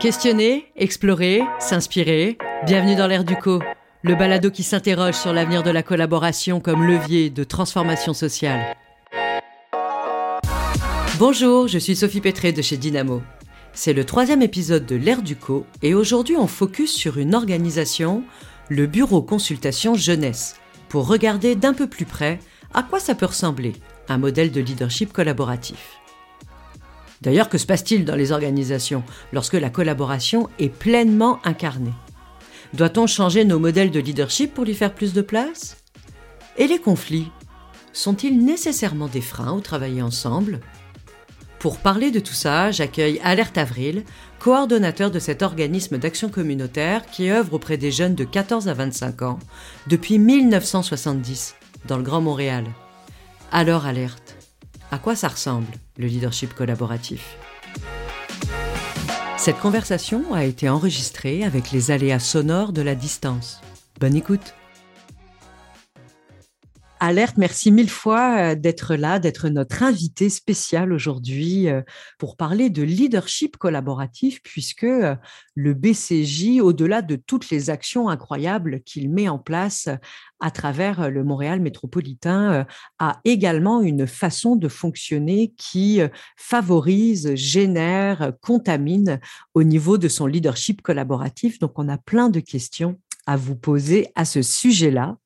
Questionner, explorer, s'inspirer. Bienvenue dans l'ère du co, le balado qui s'interroge sur l'avenir de la collaboration comme levier de transformation sociale. Bonjour, je suis Sophie Pétré de chez Dynamo. C'est le troisième épisode de l'ère du co et aujourd'hui on focus sur une organisation, le Bureau Consultation Jeunesse, pour regarder d'un peu plus près à quoi ça peut ressembler, un modèle de leadership collaboratif. D'ailleurs, que se passe-t-il dans les organisations lorsque la collaboration est pleinement incarnée? Doit-on changer nos modèles de leadership pour lui faire plus de place? Et les conflits Sont-ils nécessairement des freins au travailler ensemble? Pour parler de tout ça, j'accueille Alerte Avril, coordonnateur de cet organisme d'action communautaire qui œuvre auprès des jeunes de 14 à 25 ans depuis 1970 dans le Grand Montréal. Alors alerte, à quoi ça ressemble? Le leadership collaboratif Cette conversation a été enregistrée avec les aléas sonores de la distance. Bonne écoute Alerte, merci mille fois euh, d'être là, d'être notre invité spécial aujourd'hui euh, pour parler de leadership collaboratif, puisque euh, le BCJ, au-delà de toutes les actions incroyables qu'il met en place à travers le Montréal métropolitain, a également une façon de fonctionner qui favorise, génère, contamine au niveau de son leadership collaboratif. Donc, on a plein de questions à vous poser à ce sujet-là.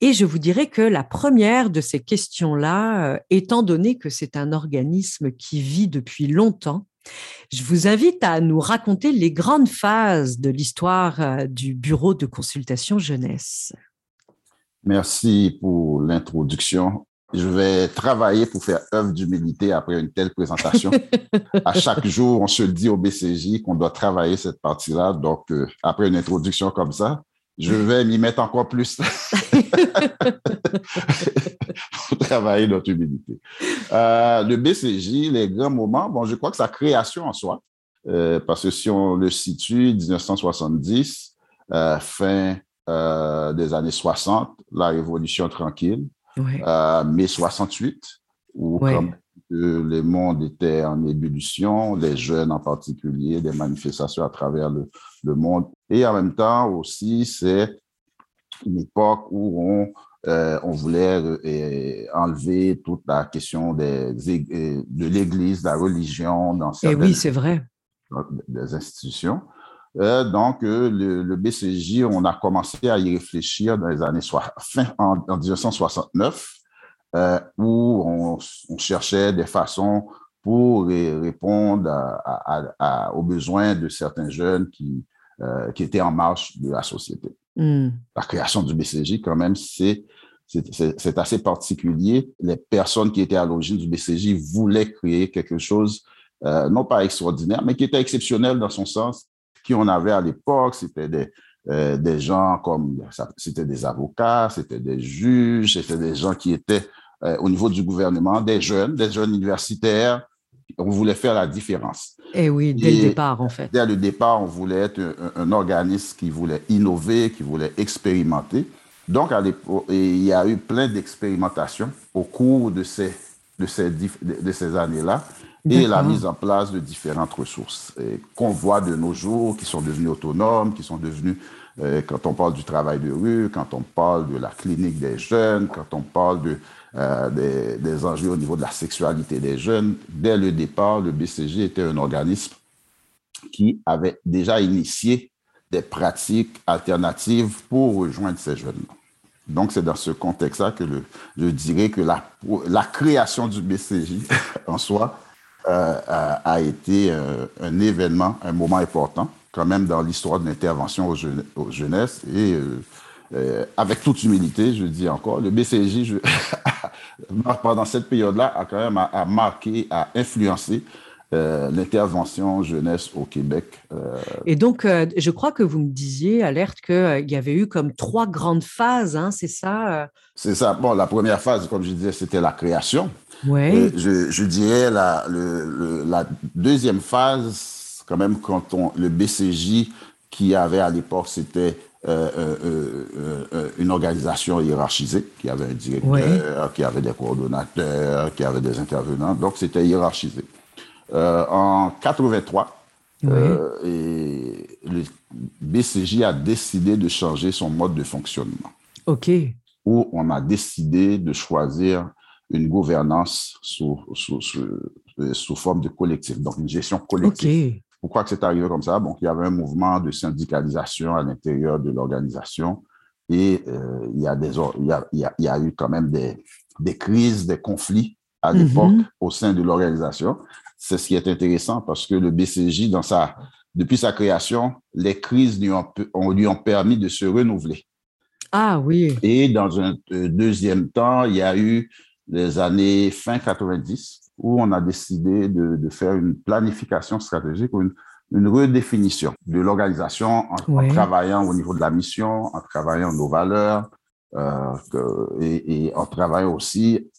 Et je vous dirais que la première de ces questions-là, euh, étant donné que c'est un organisme qui vit depuis longtemps, je vous invite à nous raconter les grandes phases de l'histoire euh, du Bureau de consultation jeunesse. Merci pour l'introduction. Je vais travailler pour faire œuvre d'humilité après une telle présentation. à chaque jour, on se dit au BCJ qu'on doit travailler cette partie-là. Donc, euh, après une introduction comme ça, je vais m'y mettre encore plus pour travailler notre humilité. Euh, le BCJ, les grands moments, bon, je crois que sa création en soi, euh, parce que si on le situe, 1970, euh, fin des années 60, la révolution tranquille, mai 68, où comme le monde était en ébullition, les jeunes en particulier, des manifestations à travers le, le monde. Et en même temps aussi, c'est une époque où on, euh, on voulait euh, enlever toute la question des, euh, de l'Église, de la religion dans eh certaines oui, c'est vrai. des institutions. donc, le, BCJ, on a commencé à y réfléchir dans les années fin en, 1969, où on, on, cherchait des façons pour répondre aux besoins de certains jeunes qui, qui étaient en marche de la société. Hmm. La création du BCJ, quand même, c'est c'est assez particulier. Les personnes qui étaient à l'origine du BCJ voulaient créer quelque chose, euh, non pas extraordinaire, mais qui était exceptionnel dans son sens. Qui on avait à l'époque, c'était des, euh, des gens comme, c'était des avocats, c'était des juges, c'était des gens qui étaient au niveau du gouvernement, des jeunes, des jeunes universitaires, on voulait faire la différence. Et eh oui, dès le départ, en fait. Dès le départ, on voulait être un, organisme qui voulait innover, qui voulait expérimenter. Donc, à il y a eu plein d'expérimentations au cours de ces, de ces, de ces années-là et la mise en place de différentes ressources qu'on voit de nos jours, qui sont devenues autonomes, qui sont devenues, euh, quand on parle du travail de rue, quand on parle de la clinique des jeunes, quand on parle de euh, des, enjeux au niveau de la sexualité des jeunes. Dès le départ, le BCG était un organisme qui avait déjà initié des pratiques alternatives pour rejoindre ces jeunes. Donc, c'est dans ce contexte-là que je dirais que la, la création du BCJ en soi euh, a, été euh, un événement, un moment important, quand même dans l'histoire de l'intervention aux, jeunesses. Et avec toute humilité, je dis encore, le BCJ, je, pendant cette période-là, a quand même a, marqué, a influencé euh, l'intervention jeunesse au Québec. Euh. Et donc, euh, je crois que vous me disiez, Alerte, qu'il y avait eu comme trois grandes phases, hein, c'est ça C'est ça. Bon, la première phase, comme je disais, c'était la création. Oui. Je, je, dirais la, le, la deuxième phase, quand même, quand on, le BCJ qui avait à l'époque, c'était euh, euh, euh, une organisation hiérarchisée, qui avait un directeur, qui avait des coordonnateurs, qui avait des intervenants. Donc, c'était hiérarchisé. en 83, Euh, et le BCJ a décidé de changer son mode de fonctionnement. OK. Où on a décidé de choisir une gouvernance sous, sous, sous, forme de collectif, donc une gestion collective. Pourquoi c'est arrivé comme ça? Bon, il y avait un mouvement de syndicalisation à l'intérieur de l'organisation et euh, il, y a des, il, y a, il, y a, eu quand même des, des crises, des conflits à l'époque mm-hmm. au sein de l'organisation. C'est ce qui est intéressant parce que le BCJ, dans sa, depuis sa création, les crises lui ont, lui ont permis de se renouveler. Ah oui. Et dans un euh, deuxième temps, il y a eu les années fin 90 où on a décidé de, de faire une planification stratégique ou une, une redéfinition de l'organisation en, travaillant au niveau de la mission, en travaillant nos valeurs euh, et, et, en travaillant aussi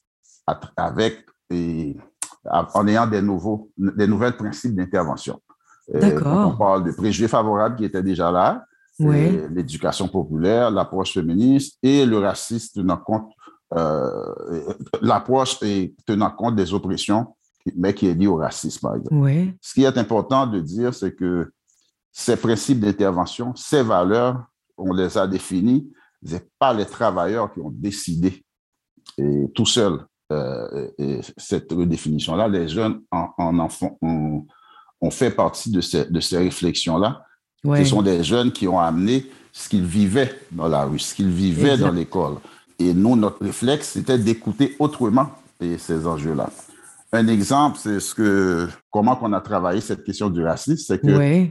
avec et, en ayant des nouveaux, des nouvelles principes d'intervention. D'accord. On parle de préjugés favorables qui étaient déjà là, l'éducation populaire, l'approche féministe et le racisme tenant compte, euh, l'approche tenant compte des oppressions, mais qui est liée au racisme, par exemple. Ce qui est important de dire, c'est que ces principes d'intervention, ces valeurs, on les a définis, ce pas les travailleurs qui ont décidé et tout seuls euh, cette redéfinition-là. Les jeunes en, en ont, fait partie de ces, de ces réflexions-là. Ce sont des jeunes qui ont amené ce qu'ils vivaient dans la rue, ce qu'ils vivaient dans l'école. Et nous, notre réflexe, c'était d'écouter autrement ces enjeux-là. Un exemple, c'est ce que, comment on a travaillé cette question du racisme, c'est que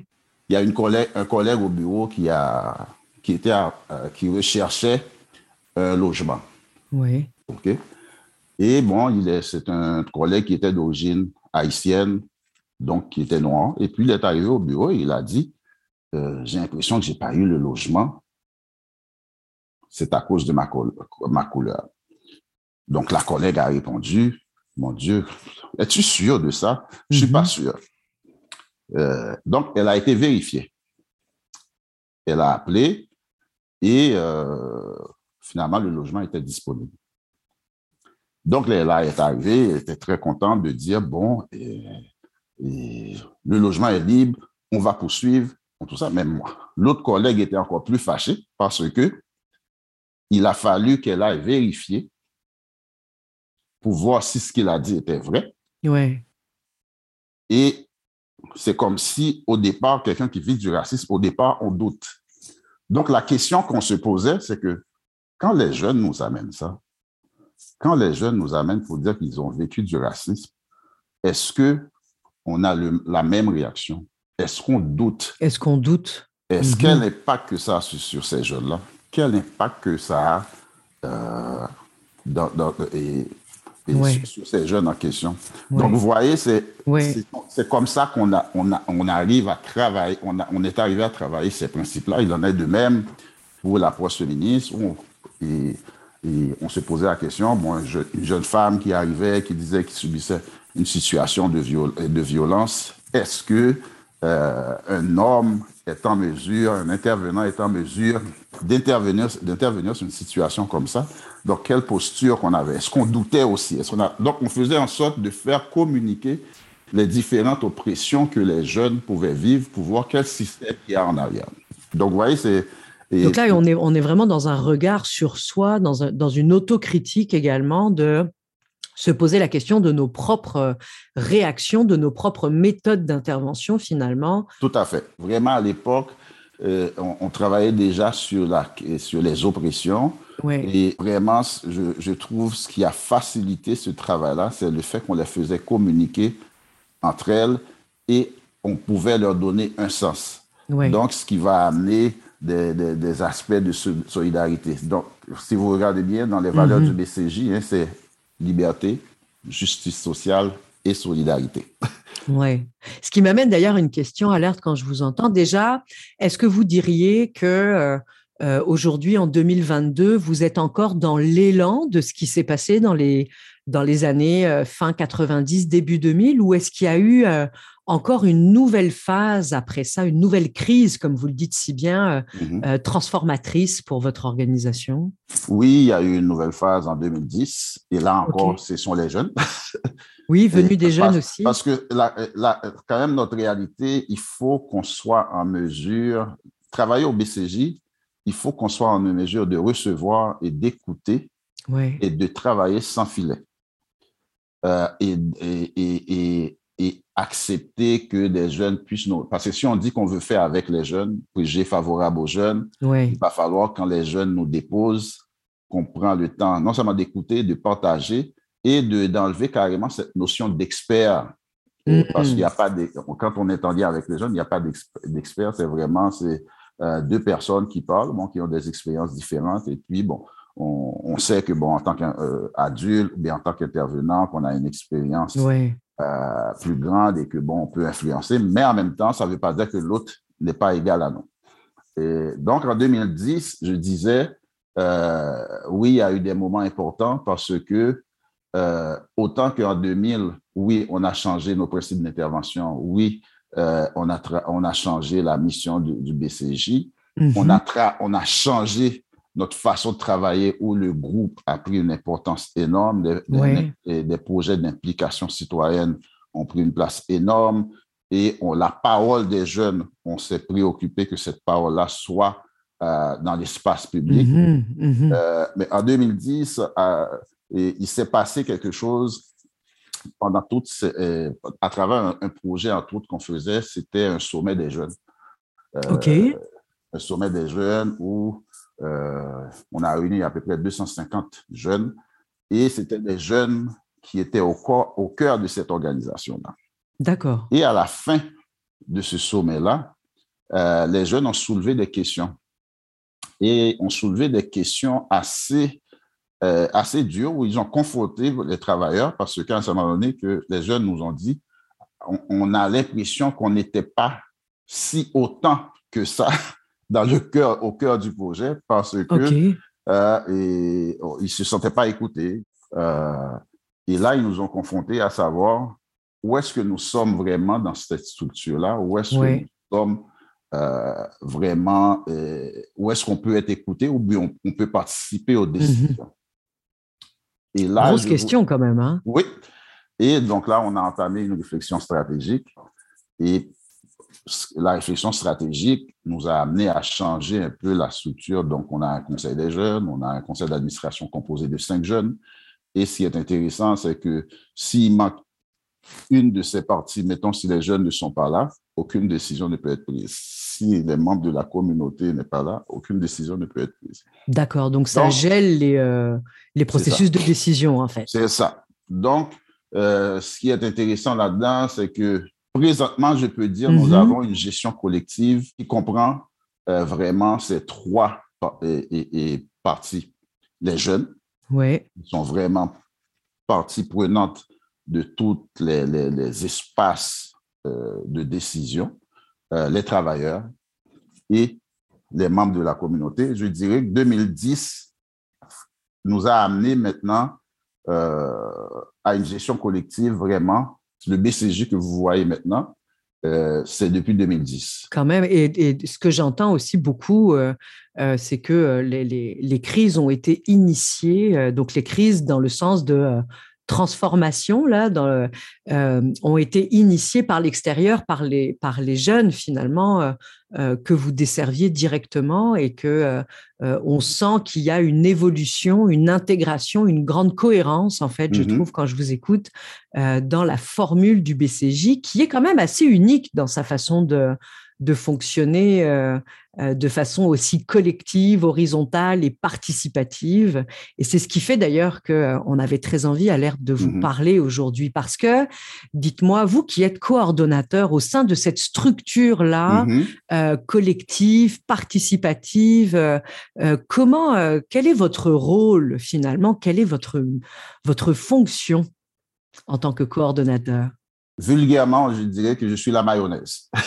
il y a une collègue, un collègue au bureau qui a, qui était, qui recherchait un logement. Oui. OK. Et bon, il est, c'est un collègue qui était d'origine haïtienne, donc qui était noir. Et puis, il est arrivé au bureau et il a dit, euh, j'ai l'impression que j'ai pas eu le logement. C'est à cause de ma, ma couleur. Donc, la collègue a répondu, mon Dieu, es-tu sûr de ça? Je suis pas mhm. sûr. Euh, donc, elle a été vérifiée. Elle a appelé et euh, finalement, le logement était disponible. Donc, là, est arrivé, elle était très contente de dire, bon, le logement est libre, on va poursuivre, tout ça. Mais moi, l'autre collègue était encore plus fâché parce que il a fallu qu'elle aille vérifier pour voir si ce qu'il a dit était vrai. Ouais. Et c'est comme si, au départ, quelqu'un qui vit du racisme, au départ, on doute. Donc, la question qu'on se posait, c'est que quand les jeunes nous amènent ça, quand les jeunes nous amènent pour dire qu'ils ont vécu du racisme, est-ce que on a la même réaction? Est-ce qu'on doute? Est-ce qu'on doute? Est-ce mm-hmm. quel impact que ça a sur, ces jeunes-là? Quel impact que ça a euh, dans, et, sur, ces jeunes en question? Donc, vous voyez, c'est c'est comme ça qu'on a, on a, on arrive à travailler, on, a, on est arrivé à travailler ces principes-là. Il en est de même pour l'approche féministe. et, et on se posait la question, bon, une jeune femme qui arrivait, qui disait qu'il subissait une situation de, de violence, est-ce que euh, un homme est en mesure, un intervenant est en mesure d'intervenir, d'intervenir sur une situation comme ça? Donc, quelle posture qu'on avait? Est-ce qu'on doutait aussi? Est-ce qu'on a... Donc, on faisait en sorte de faire communiquer les différentes oppressions que les jeunes pouvaient vivre pour voir quel système il y a en arrière. Donc, vous voyez, c'est donc là, on est, vraiment dans un regard sur soi, dans une autocritique également de se poser la question de nos propres réactions, de nos propres méthodes d'intervention finalement. Tout à fait. Vraiment, à l'époque, euh, on, travaillait déjà sur, la, sur les oppressions. Et vraiment, je, je, trouve ce qui a facilité ce travail-là, c'est le fait qu'on les faisait communiquer entre elles et on pouvait leur donner un sens. Donc, ce qui va amener des, aspects de solidarité. Donc, si vous regardez bien, dans les valeurs du mhm. BCJ, hein, c'est liberté, justice sociale et solidarité. Oui. Ce qui m'amène d'ailleurs à une question alerte quand je vous entends. Déjà, est-ce que vous diriez que euh, euh, aujourd'hui, en 2022, vous êtes encore dans l'élan de ce qui s'est passé dans les, dans les années fin 90, début 2000, ou est-ce qu'il y a eu encore une nouvelle phase après ça, une nouvelle crise, comme vous le dites si bien, mmh transformatrice pour votre organisation Oui, il y a eu une nouvelle phase en 2010, et là encore, ce sont les jeunes. Oui, venus des jeunes aussi. Parce que quand même, notre réalité, il faut qu'on soit en mesure, travailler au BCJ, il faut qu'on soit en mesure de recevoir et d'écouter et de travailler sans filet. Euh, et, et, et, accepter que des jeunes puissent nous... Parce que si on dit qu'on veut faire avec les jeunes, j'ai favorable aux jeunes, il va falloir, quand les jeunes nous déposent, qu'on prend le temps non seulement d'écouter, de partager et d'enlever carrément cette notion d'expert. Euh, parce qu'il n'y a pas de, quand on est en lien avec les jeunes, il n'y a pas d'expert, c'est vraiment c'est euh, deux personnes qui parlent, bon, qui ont des expériences différentes. Et puis, bon, on, sait que, bon, en tant qu'adulte ou bien en tant qu'intervenant, qu'on a une expérience euh, plus grande et que, bon, on peut influencer, mais en même temps, ça ne veut pas dire que l'autre n'est pas égal à nous. Et donc, en 2010, je disais, euh, oui, il y a eu des moments importants parce que autant qu'en 2000, oui, on a changé nos principes d'intervention, oui, euh, on, a on a changé la mission du, BCJ. Mhm. on, a on a changé notre façon de travailler où le groupe a pris une importance énorme. Des, des, projets d'implication citoyenne ont pris une place énorme. Et on, la parole des jeunes, on s'est préoccupé que cette parole-là soit euh, dans l'espace public. Mhm, mhm. Euh, mais en 2010, il s'est passé quelque chose pendant toutes euh, à travers un, projet, entre autres, qu'on faisait, c'était un sommet des jeunes. Euh, OK. Un sommet des jeunes où euh, on a réuni à peu près 250 jeunes et c'était des jeunes qui étaient au, au cœur de cette organisation-là. D'accord. Et à la fin de ce sommet-là, les jeunes ont soulevé des questions. Et ont soulevé des questions assez euh, assez dur où ils ont confronté les travailleurs parce qu'à un certain donné, que les jeunes nous ont dit, on, a l'impression qu'on n'était pas si autant que ça dans le cœur, au cœur du projet parce que euh, et, oh, ils se sentaient pas écoutés. Euh, et là, ils nous ont confrontés à savoir où est-ce que nous sommes vraiment dans cette structure-là, où est-ce que nous sommes vraiment, où est-ce qu'on peut être écouté ou bien on, peut participer aux mhm. décisions. Et là, Grosse question quand même. Hein? Oui. Et donc là, on a entamé une réflexion stratégique. Et la réflexion stratégique nous a amené à changer un peu la structure. Donc, on a un conseil des jeunes, on a un conseil d'administration composé de cinq jeunes. Et ce qui est intéressant, c'est que s'il manque une de ces parties, mettons si les jeunes ne sont pas là, aucune décision ne peut être prise. Si les membres de la communauté n'est pas là, aucune décision ne peut être prise. D'accord, donc ça gèle les, euh, les processus de décision en fait. C'est ça. Donc, euh, ce qui est intéressant là-dedans, c'est que présentement, je peux dire, nous mhm. avons une gestion collective qui comprend euh, vraiment ces trois parties. Les jeunes, sont vraiment partie prenante de tous les, les, espaces euh, de décision, euh, les travailleurs et les membres de la communauté. Je dirais que 2010 nous a amené maintenant à une gestion collective vraiment. Le BCG que vous voyez maintenant, c'est depuis 2010. Quand même, et, ce que j'entends aussi beaucoup, c'est que les, les, les, crises ont été initiées, donc les crises dans le sens de transformations là dans, euh, ont été initiées par l'extérieur, par les, par les jeunes finalement euh, euh, que vous desserviez directement et que on sent qu'il y a une évolution, une intégration, une grande cohérence en fait, je mmh trouve quand je vous écoute dans la formule du BCJ qui est quand même assez unique dans sa façon de de fonctionner euh, euh, de façon aussi collective, horizontale et participative. Et c'est ce qui fait d'ailleurs qu'on euh, avait très envie à l'air de vous mmh parler aujourd'hui parce que, dites-moi, vous qui êtes coordonnateur au sein de cette structure-là, mmh collective, participative, comment, quel est votre rôle finalement? Quelle est votre, votre fonction en tant que coordonnateur? Vulgairement, je dirais que je suis la mayonnaise.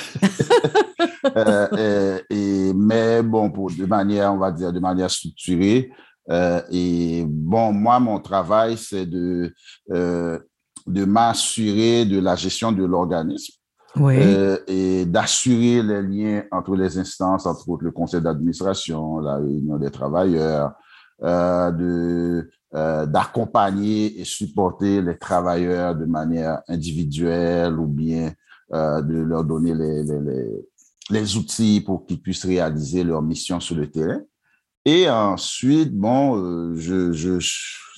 Euh, euh, et, mais bon, pour, de manière, on va dire, de manière structurée, et bon, moi, mon travail, c'est de, de m'assurer de la gestion de l'organisme. et d'assurer les liens entre les instances, entre autres le conseil d'administration, la réunion des travailleurs, de d'accompagner et supporter les travailleurs de manière individuelle ou bien de leur donner les, les, les outils pour qu'ils puissent réaliser leur mission sur le terrain. Et ensuite, bon, euh, je, je,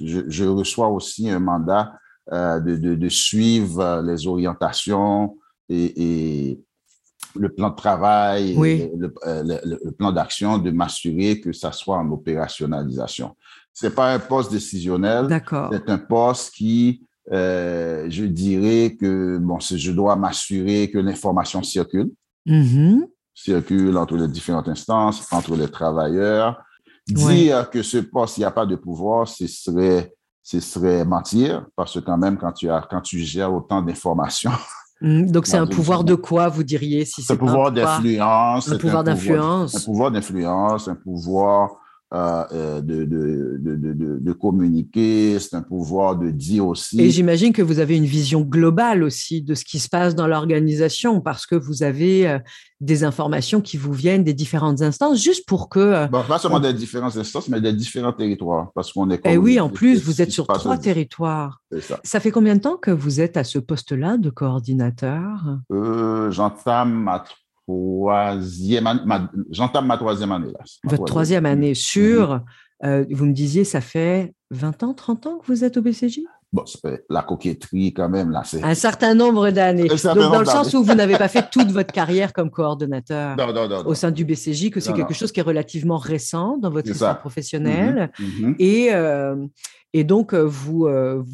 je, reçois aussi un mandat euh, de, de, de, suivre les orientations et, et, le plan de travail, oui. le, le, le, plan d'action, de m'assurer que ça soit en opérationnalisation. C'est pas un poste décisionnel. C'est un poste qui, euh, je dirais que, bon, je dois m'assurer que l'information circule. Mm-hmm. Circule entre les différentes instances, entre les travailleurs. Dire que ce poste, il n'y a pas de pouvoir, ce serait, ce serait mentir, parce que quand même, quand tu, as, quand tu gères autant d'informations, mm, donc, c'est un pouvoir de quoi, vous diriez si c'est un pouvoir d'influence. Un pouvoir d'influence. Un pouvoir d'influence, un pouvoir euh, euh, de, de, de, de, communiquer, c'est un pouvoir de dire aussi. Et j'imagine que vous avez une vision globale aussi de ce qui se passe dans l'organisation parce que vous avez euh, des informations qui vous viennent des différentes instances, juste pour que... Bon, pas seulement des différentes instances, mais des différents territoires, parce qu'on est... Et eh oui, en plus, vous êtes sur trois territoires. Ça. ça. fait combien de temps que vous êtes à ce poste-là de coordinateur? J'entame ma troisième année, j'entame ma troisième année là. Votre troisième année. sur, euh, vous me disiez, ça fait 20 ans, 30 ans que vous êtes au BCJ Bon, la coquetterie quand même, là, c'est... Un certain nombre d'années. Donc, dans le sens où vous n'avez pas fait toute votre carrière comme coordonnateur non, non, non, au sein du BCJ, que c'est quelque chose qui est relativement récent dans votre histoire professionnelle. Mm -hmm. Et, euh, et donc, vous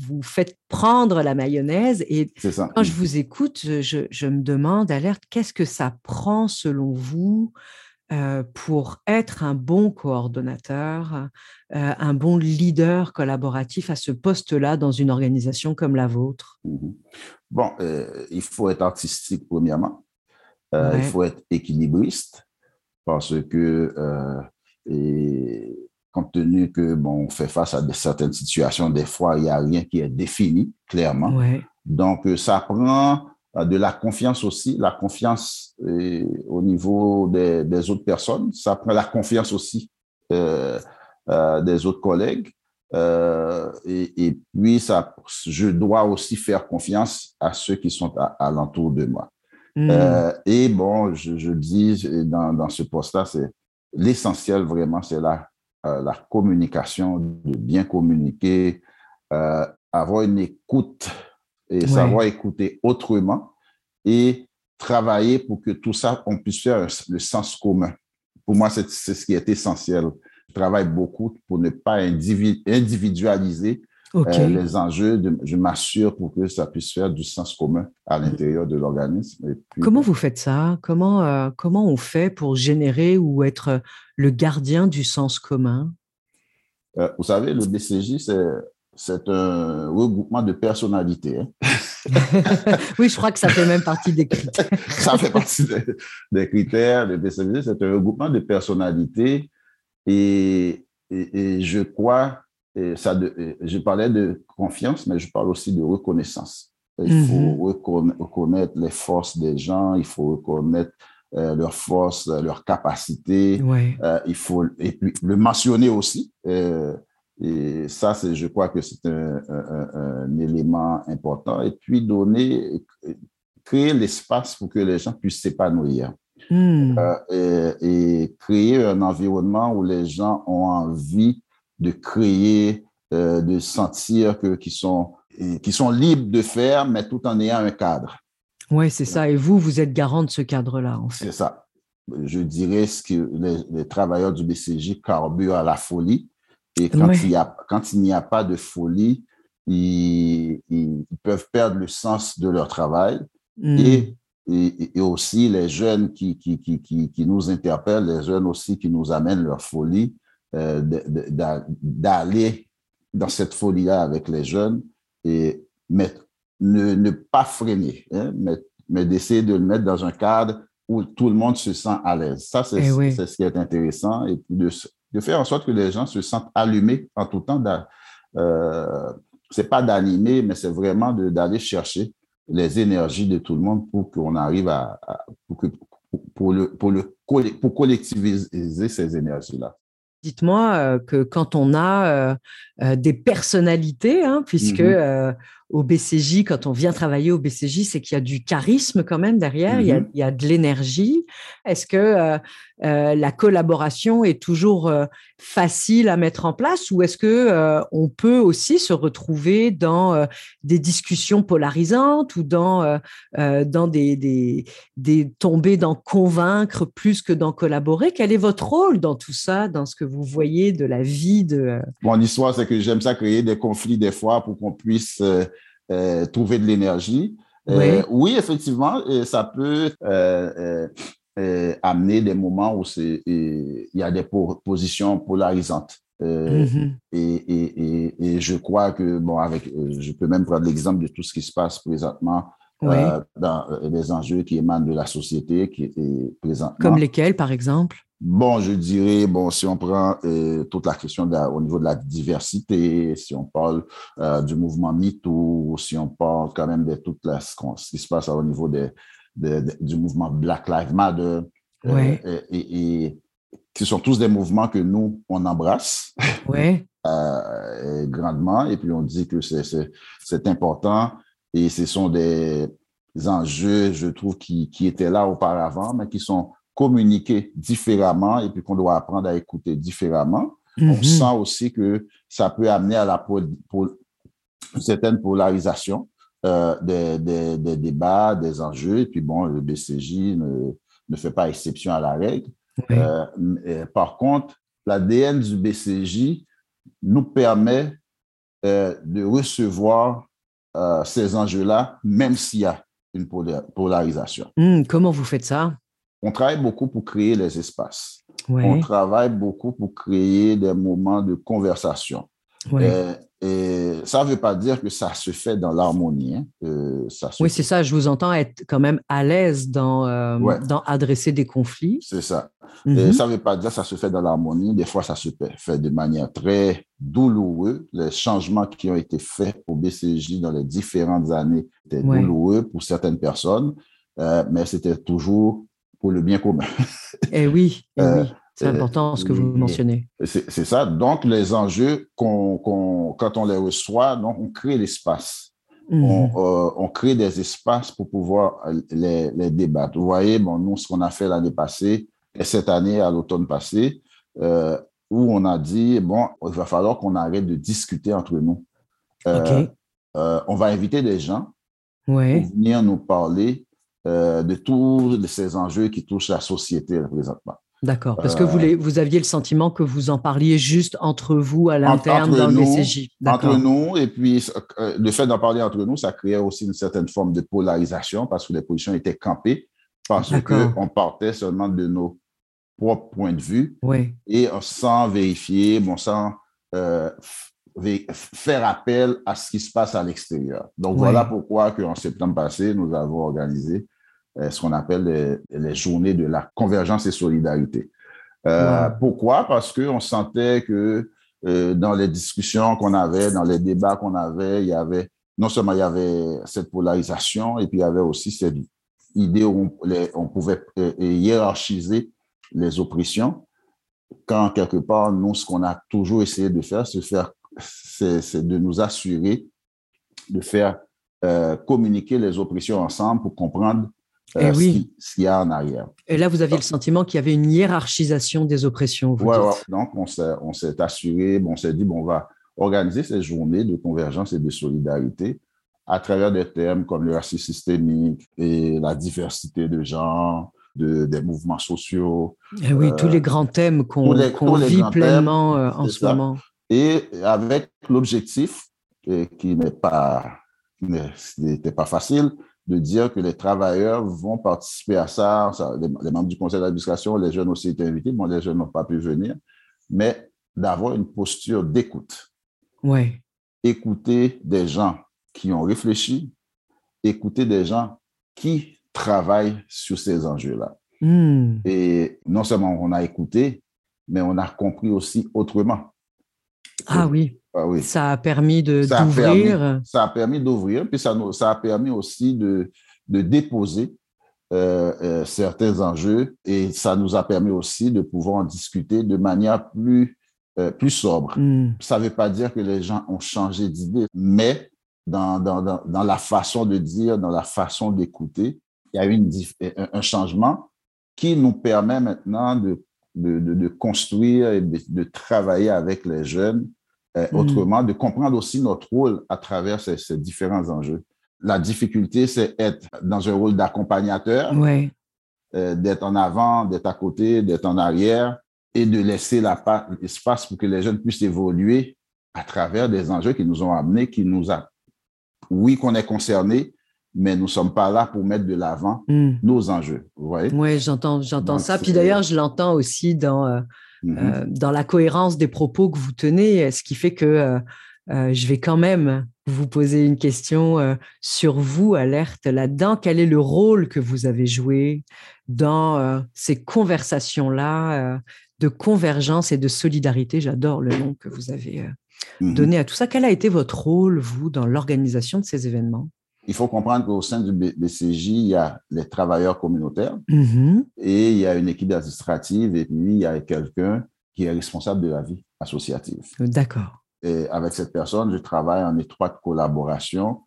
vous faites prendre la mayonnaise. Et ça. quand je vous écoute, je, je me demande, Alerte, qu'est-ce que ça prend selon vous euh, pour être un bon coordonnateur, euh, un bon leader collaboratif à ce poste-là dans une organisation comme la vôtre? Mm -hmm. Bon, euh, il faut être artistique premièrement. Ouais. Il faut être équilibriste parce que et compte tenu que bon, on fait face à de, certaines situations, des fois, il n'y a rien qui est défini clairement. Ouais. Donc, ça prend de la confiance aussi, la confiance euh, au niveau des, des, autres personnes, ça prend la confiance aussi euh, euh, des autres collègues. Et, et, puis, ça, je dois aussi faire confiance à ceux qui sont alentour de moi. Mmh. et bon, je, je dis dans, dans ce poste-là, c'est l'essentiel vraiment, c'est la euh, la communication, de bien communiquer, euh, avoir une écoute et ouais. savoir écouter autrement et travailler pour que tout ça, on puisse faire le sens commun. Pour moi, c'est ce qui est essentiel. Je travaille beaucoup pour ne pas individualiser okay. euh, les enjeux. De, je m'assure pour que ça puisse faire du sens commun à l'intérieur de l'organisme. Comment vous faites ça? Comment, euh, comment on fait pour générer ou être le gardien du sens commun? Euh, Vous savez, le BCJ, c'est un regroupement de personnalités. Hein. oui, je crois que ça fait même partie des critères. ça fait partie des, des critères. Le BCJ, c'est un regroupement de personnalités et, et, et je crois et ça de, je parlais de confiance, mais je parle aussi de reconnaissance. Il Mhm. faut reconna reconnaître les forces des gens, il faut reconnaître euh, leurs forces, leurs capacités. Ouais. Euh, il faut et puis le mentionner aussi. Euh, et ça, c'est, je crois que c'est un, un, un, élément important. Et puis donner, créer l'espace pour que les gens puissent s'épanouir. Mmh. Et, et, créer un environnement où les gens ont envie de créer, euh, de sentir que qu'ils sont qui sont libres de faire, mais tout en ayant un cadre. Oui, c'est ça. Et vous, vous êtes garant de ce cadre-là, en fait. C'est ça. Je dirais ce que les, les, travailleurs du BCJ carburent à la folie. Et quand, il, y a, quand il n'y a pas de folie, ils, ils, peuvent perdre le sens de leur travail. Mmh. Et, et, et, aussi les jeunes qui, qui, qui, qui, qui nous interpellent, les jeunes aussi qui nous amènent leur folie, euh, d'aller dans cette folie-là avec les jeunes et mais ne, ne pas freiner, hein, mais, mais d'essayer de le mettre dans un cadre où tout le monde se sent à l'aise. Ça, c'est Eh oui. ce qui est intéressant. Et puis de, de faire en sorte que les gens se sentent allumés en tout temps. Euh, c'est pas d'animer, mais c'est vraiment d'aller chercher les énergies de tout le monde pour qu'on arrive à, pour, que, pour, le, pour, le, pour collectiviser ces énergies-là. Dites-moi euh, que quand on a euh, euh, des personnalités, hein, puisque mmh au BCJ, quand on vient travailler au BCJ, c'est qu'il y a du charisme quand même derrière, il, y a, mmh il, y a, de l'énergie. Est-ce que euh, euh, la collaboration est toujours euh, facile à mettre en place ou est-ce que on peut aussi se retrouver dans des discussions polarisantes ou dans dans des, des, des tomber dans convaincre plus que dans collaborer? Quel est votre rôle dans tout ça, dans ce que vous voyez de la vie de Mon histoire, c'est que j'aime ça créer des conflits des fois pour qu'on puisse euh, trouver de l'énergie. Euh, oui. effectivement, ça peut euh, amener des moments où il y a des positions polarisantes. Mm-hmm. et, je crois que, bon, avec, je peux même prendre l'exemple de tout ce qui se passe présentement dans les enjeux qui émanent de la société qui est présentement. Comme lesquels, par exemple? Bon, je dirais, bon, si on prend euh, toute la question de au niveau de la diversité, si on parle euh, du mouvement MeToo, si on parle quand même de tout la, ce, qui se passe au niveau de, du mouvement Black Lives Matter, euh, et, et, qui sont tous des mouvements que nous, on embrasse grandement, et puis on dit que c'est important, et ce sont des enjeux, je trouve, qui, qui étaient là auparavant, mais qui sont communiquer différemment et puis qu'on doit apprendre à écouter différemment. On mhm. sent aussi que ça peut amener à la pour, certaine polarisation euh, des, des, débats, des enjeux. Et puis bon, le BCJ ne, ne fait pas exception à la règle. Euh, par contre, l'ADN du BCJ nous permet euh, de recevoir ces enjeux-là, même s'il y a une polarisation. Hmm, comment vous faites ça? On travaille beaucoup pour créer les espaces. On travaille beaucoup pour créer des moments de conversation. Et, ça ne veut pas dire que ça se fait dans l'harmonie. Hein. Euh, oui, c'est ça. Je vous entends être quand même à l'aise dans, euh, dans adresser des conflits. C'est ça. Et mhm. ça ne veut pas dire que ça se fait dans l'harmonie. Des fois, ça se fait de manière très douloureuse. Les changements qui ont été faits au BCJ dans les différentes années étaient douloureux pour certaines personnes, euh, mais c'était toujours pour le bien commun. Eh oui, eh euh, oui. c'est important ce que vous mentionnez. C'est ça. Donc, les enjeux, quand on les reçoit, donc on crée l'espace. Mhm. Euh, on, crée des espaces pour pouvoir les, les, débattre. Vous voyez, bon, nous, ce qu'on a fait l'année passée, et cette année, à l'automne passé, euh, où on a dit, bon, il va falloir qu'on arrête de discuter entre nous. on va inviter des gens pour venir nous parler euh, de tous ces enjeux qui touchent la société présentement. D'accord, parce que vous, euh, vous, aviez le sentiment que vous en parliez juste entre vous à l'interne dans le BCJ. Entre nous, et puis euh, le fait d'en parler entre nous, ça créait aussi une certaine forme de polarisation parce que les positions étaient campées, parce qu'on partait seulement de nos propres points de vue et sans vérifier, bon, sans faire appel à ce qui se passe à l'extérieur. Donc, voilà pourquoi en septembre passé, nous avons organisé ce qu'on appelle les, journées de la convergence et solidarité. Euh, pourquoi? Parce qu'on sentait que euh, dans les discussions qu'on avait, dans les débats qu'on avait, il y avait, non seulement il y avait cette polarisation, et puis il y avait aussi cette idée où on, on pouvait hiérarchiser les oppressions, quand quelque part, nous, ce qu'on a toujours essayé de faire, c'est faire c'est de nous assurer de faire euh, communiquer les oppressions ensemble pour comprendre euh, eh ce qu'il y a en arrière. Et là, vous aviez le sentiment qu'il y avait une hiérarchisation des oppressions. Oui, donc on s'est assuré, on s'est dit, bon, on va organiser ces journées de convergence et de solidarité à travers des thèmes comme le racisme systémique et la diversité de genre, de, des mouvements sociaux. Et eh oui, tous les grands thèmes qu'on vit pleinement euh, en ce moment et avec l'objectif qui n'est pas n'était pas facile de dire que les travailleurs vont participer à ça, les, membres du conseil d'administration, les jeunes aussi étaient invités, bon, les jeunes n'ont pas pu venir, mais d'avoir une posture d'écoute. Ouais. Écouter des gens qui ont réfléchi, écouter des gens qui travaillent sur ces enjeux-là. Hmm. Et non seulement on a écouté, mais on a compris aussi autrement. Ah oui. Ah oui. Ça a permis d'ouvrir. Ça a permis d'ouvrir, puis ça, ça a permis aussi de, de déposer euh, euh, certains enjeux et ça nous a permis aussi de pouvoir en discuter de manière plus, euh, plus sobre. Hmm. Ça ne veut pas dire que les gens ont changé d'idée, mais dans, dans, dans, la façon de dire, dans la façon d'écouter, il y a eu une, un changement qui nous permet maintenant de, de, de, construire et de, travailler avec les jeunes hmm. autrement, de comprendre aussi notre rôle à travers ces, ces différents enjeux. La difficulté, c'est être dans un rôle d'accompagnateur, euh, d'être en avant, d'être à côté, d'être en arrière et de laisser l'espace pour que les jeunes puissent évoluer à travers des enjeux qui nous ont amenés, qui nous a... Oui, qu'on est concerné, mais nous ne sommes pas là pour mettre de l'avant hmm. nos enjeux. Oui, j'entends, j'entends ça. Puis d'ailleurs, je l'entends aussi dans, euh, mm-hmm. euh, dans la cohérence des propos que vous tenez, ce qui fait que je vais quand même vous poser une question euh, sur vous, alerte là-dedans. Quel est le rôle que vous avez joué dans euh, ces conversations-là euh, de convergence et de solidarité? J'adore le nom que vous avez mm-hmm. donné à tout ça. Quel a été votre rôle, vous, dans l'organisation de ces événements? Il faut comprendre qu'au sein du BCJ, il y a les travailleurs communautaires mm-hmm. et il y a une équipe administrative et puis il y a quelqu'un qui est responsable de la vie associative. D'accord. Et avec cette personne, je travaille en étroite collaboration.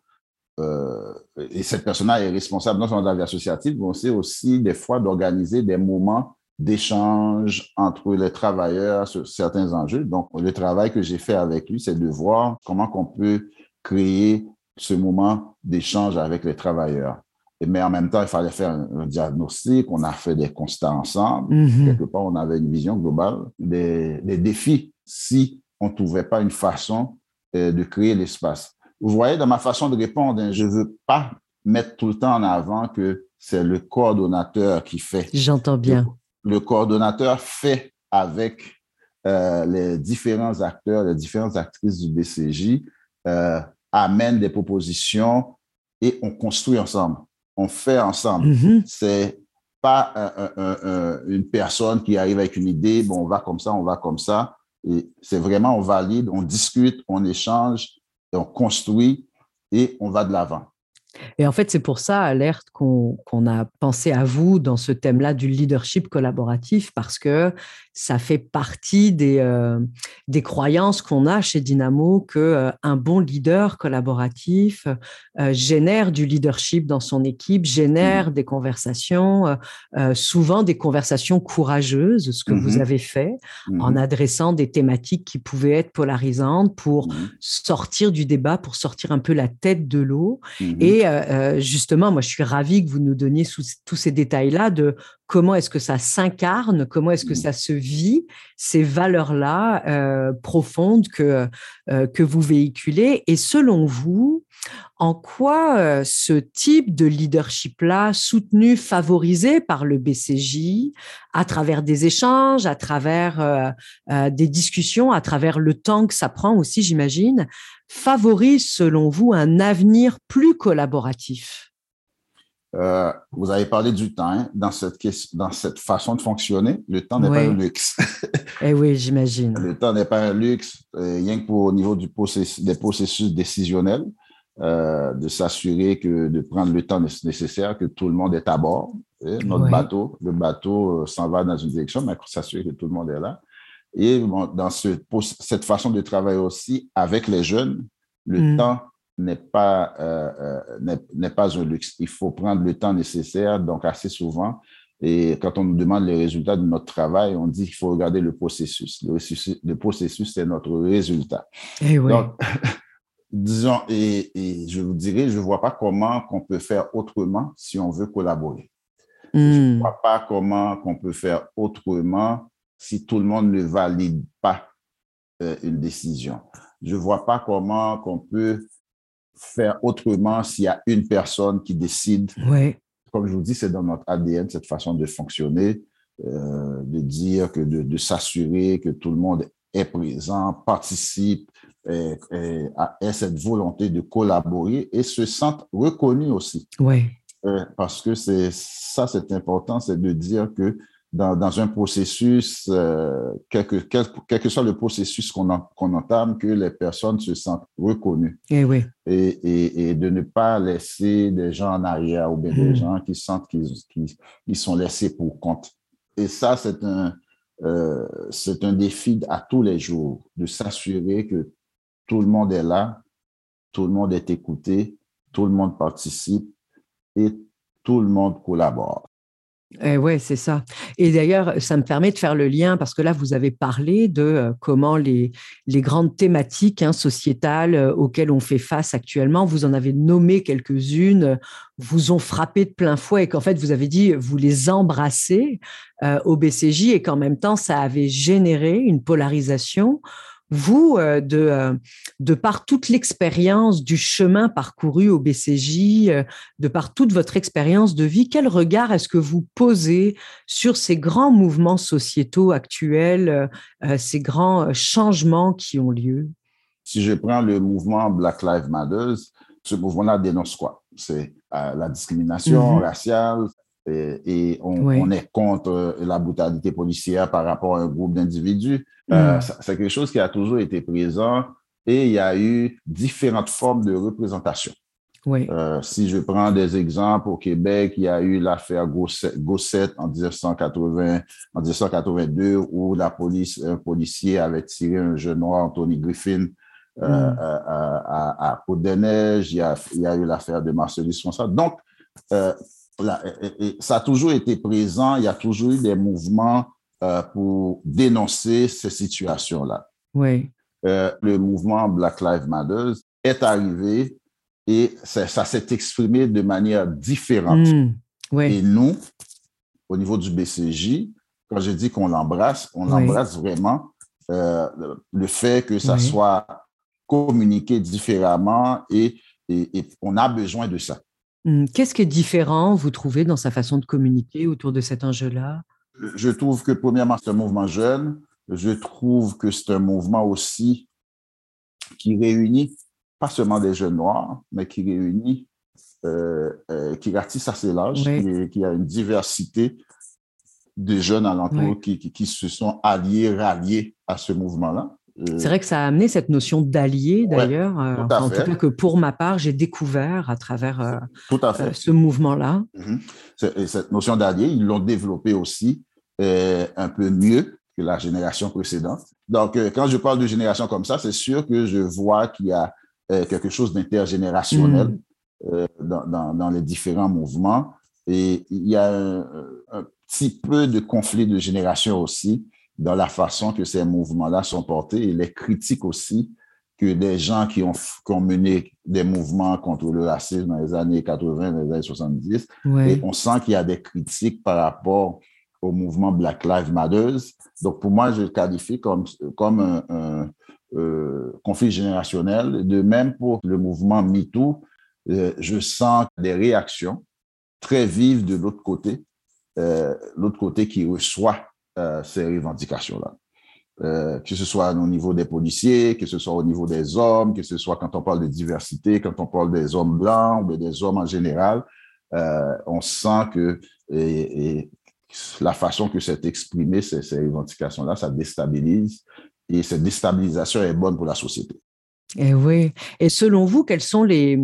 Euh, et cette personne-là est responsable non seulement de la vie associative, mais aussi, aussi des fois d'organiser des moments d'échange entre les travailleurs sur certains enjeux. Donc, le travail que j'ai fait avec lui, c'est de voir comment on peut créer ce moment d'échange avec les travailleurs. Mais en même temps, il fallait faire un, diagnostic, on a fait des constats ensemble. Mm-hmm. Quelque part, on avait une vision globale des, des défis si on ne trouvait pas une façon euh, de créer l'espace. Vous voyez, dans ma façon de répondre, hein, je ne veux pas mettre tout le temps en avant que c'est le coordonnateur qui fait. J'entends bien. Le, coordonnateur fait avec euh, les différents acteurs, les différentes actrices du BCJ, euh, amène des propositions et on construit ensemble. On fait ensemble. Mm-hmm. C'est pas une personne qui arrive avec une idée, bon, on va comme ça, on va comme ça. Et c'est vraiment, on valide, on discute, on échange, on construit et on va de l'avant. Et en fait, c'est pour ça, Alerte, qu'on a pensé à vous dans ce thème-là du leadership collaboratif, parce que ça fait partie des, euh, des croyances qu'on a chez Dynamo que euh, un bon leader collaboratif euh, génère du leadership dans son équipe, génère mmh. des conversations, souvent des conversations courageuses, ce que vous mmh avez fait en mmh adressant des thématiques qui pouvaient être polarisantes pour sortir du débat, pour sortir un peu la tête de l'eau. Et justement, moi, je suis ravie que vous nous donniez tous ces détails-là de comment est-ce que ça s'incarne, comment est-ce que mmh. ça se vit, ces valeurs-là euh, profondes que, euh, que vous véhiculez. Et selon vous, en quoi euh, ce type de leadership-là, soutenu, favorisé par le BCJ, à travers des échanges, à travers des discussions, à travers le temps que ça prend aussi, j'imagine, favorise selon vous un avenir plus collaboratif? Euh, vous avez parlé du temps. Hein. Dans, cette, dans cette façon de fonctionner, le temps n'est pas un luxe. eh oui, j'imagine. Le temps n'est pas un luxe, euh, rien que pour au niveau du des processus décisionnels, euh, de s'assurer que de prendre le temps nécessaire, que tout le monde est à bord. Notre bateau, le bateau s'en va dans une direction, mais s'assurer que tout le monde est là. Et dans ce, cette façon de travailler aussi avec les jeunes, le mm. temps n'est pas, euh, euh, n'est pas un luxe. Il faut prendre le temps nécessaire, donc assez souvent. Et quand on nous demande les résultats de notre travail, on dit qu'il faut regarder le processus. Le processus, c'est notre résultat. Et eh oui. Donc, disons, et, je vous dirais, je ne vois pas comment qu'on peut faire autrement si on veut collaborer. Je ne hmm. vois pas comment qu'on peut faire autrement si tout le monde ne valide pas euh, une décision. Je ne vois pas comment qu'on peut faire autrement s'il y a une personne qui décide. Oui. Comme je vous dis, c'est dans notre ADN, cette façon de fonctionner, euh, de dire que de, s'assurer que tout le monde est présent, participe, et, et, cette volonté de collaborer et se sent reconnu aussi. Oui. Euh, parce que c'est ça, c'est important, c'est de dire que dans, un processus, euh, quel, que, quel, que, soit le processus qu'on entame, que les personnes se sentent reconnues. Et, eh oui. et, et, de ne pas laisser des gens en arrière ou bien des hmm. gens qui sentent qu'ils sont laissés pour compte. Et ça, c'est un, euh, c'est un défi à tous les jours de s'assurer que tout le monde est là, tout le monde est écouté, tout le monde participe et tout le monde collabore. Eh ouais, c'est ça. Et d'ailleurs, ça me permet de faire le lien parce que là, vous avez parlé de euh, comment les, les grandes thématiques hein, sociétales euh, auxquelles on fait face actuellement, vous en avez nommé quelques-unes, vous ont frappé de plein fouet et qu'en fait, vous avez dit, vous les embrassez euh, au BCJ et qu'en même temps, ça avait généré une polarisation vous, euh, de, euh, de par toute l'expérience du chemin parcouru au BCJ, euh, de par toute votre expérience de vie, quel regard est-ce que vous posez sur ces grands mouvements sociétaux actuels, ces grands changements qui ont lieu? Si je prends le mouvement Black Lives Matter, ce mouvement-là dénonce quoi? C'est la discrimination mm-hmm. raciale, et, on, est contre la brutalité policière par rapport à un groupe d'individus. Euh, mm. c'est quelque chose qui a toujours été présent et il y a eu différentes formes de représentation. Oui. Euh, si je prends des exemples, au Québec, il y a eu l'affaire Gosset en 1980, en 1982, où la police, un policier avait tiré un jeune noir, Anthony Griffin, euh, mm. à, à, Côte-des-Neiges. Il, il, y a eu l'affaire de Marcellus François. Donc, ça a toujours été présent. Il y a toujours eu des mouvements euh, pour dénoncer ces situations-là. Oui. Euh, le mouvement Black Lives Matter est arrivé et ça, s'est exprimé de manière différente. Hmm. Et nous, au niveau du BCJ, quand je dis qu'on l'embrasse, on l'embrasse vraiment euh, le fait que ça soit communiqué différemment et, et, on a besoin de ça. Hmm. Qu'est-ce qui est différent, vous trouvez, dans sa façon de communiquer autour de cet enjeu-là? Je trouve que, premièrement, c'est un mouvement jeune. Je trouve que c'est un mouvement aussi qui réunit pas seulement des jeunes noirs, mais qui réunit, euh, euh, qui ratisse assez large, qui, a une diversité de jeunes alentours qui, qui, se sont alliés, ralliés à ce mouvement-là. Euh, c'est vrai que ça a amené cette notion d'allié, d'ailleurs. en tout cas, que pour ma part, j'ai découvert à travers ce mouvement-là. Mhm. Cette notion d'allié, ils l'ont développé aussi un peu mieux que la génération précédente. Donc, euh, quand je parle de génération comme ça, c'est sûr que je vois qu'il y a euh, quelque chose d'intergénérationnel mm. euh, dans, dans, les différents mouvements. Et il y a un, petit peu de conflit de génération aussi dans la façon que ces mouvements-là sont portés et les critiques aussi que des gens qui ont, qui ont, mené des mouvements contre le racisme dans les années 80, dans les années 70. Et on sent qu'il y a des critiques par rapport au mouvement Black Lives Matter. Donc, pour moi, je le qualifie comme, comme un, euh, conflit générationnel. De même pour le mouvement MeToo, euh, je sens des réactions très vives de l'autre côté, euh, l'autre côté qui reçoit ces revendications-là. que ce soit au niveau des policiers, que ce soit au niveau des hommes, que ce soit quand on parle de diversité, quand on parle des hommes blancs ou des hommes en général, on sent que la façon que c'est exprimé, ces, ces revendications-là, ça déstabilise. Et cette déstabilisation est bonne pour la société. Et eh oui. Et selon vous, quelles sont les,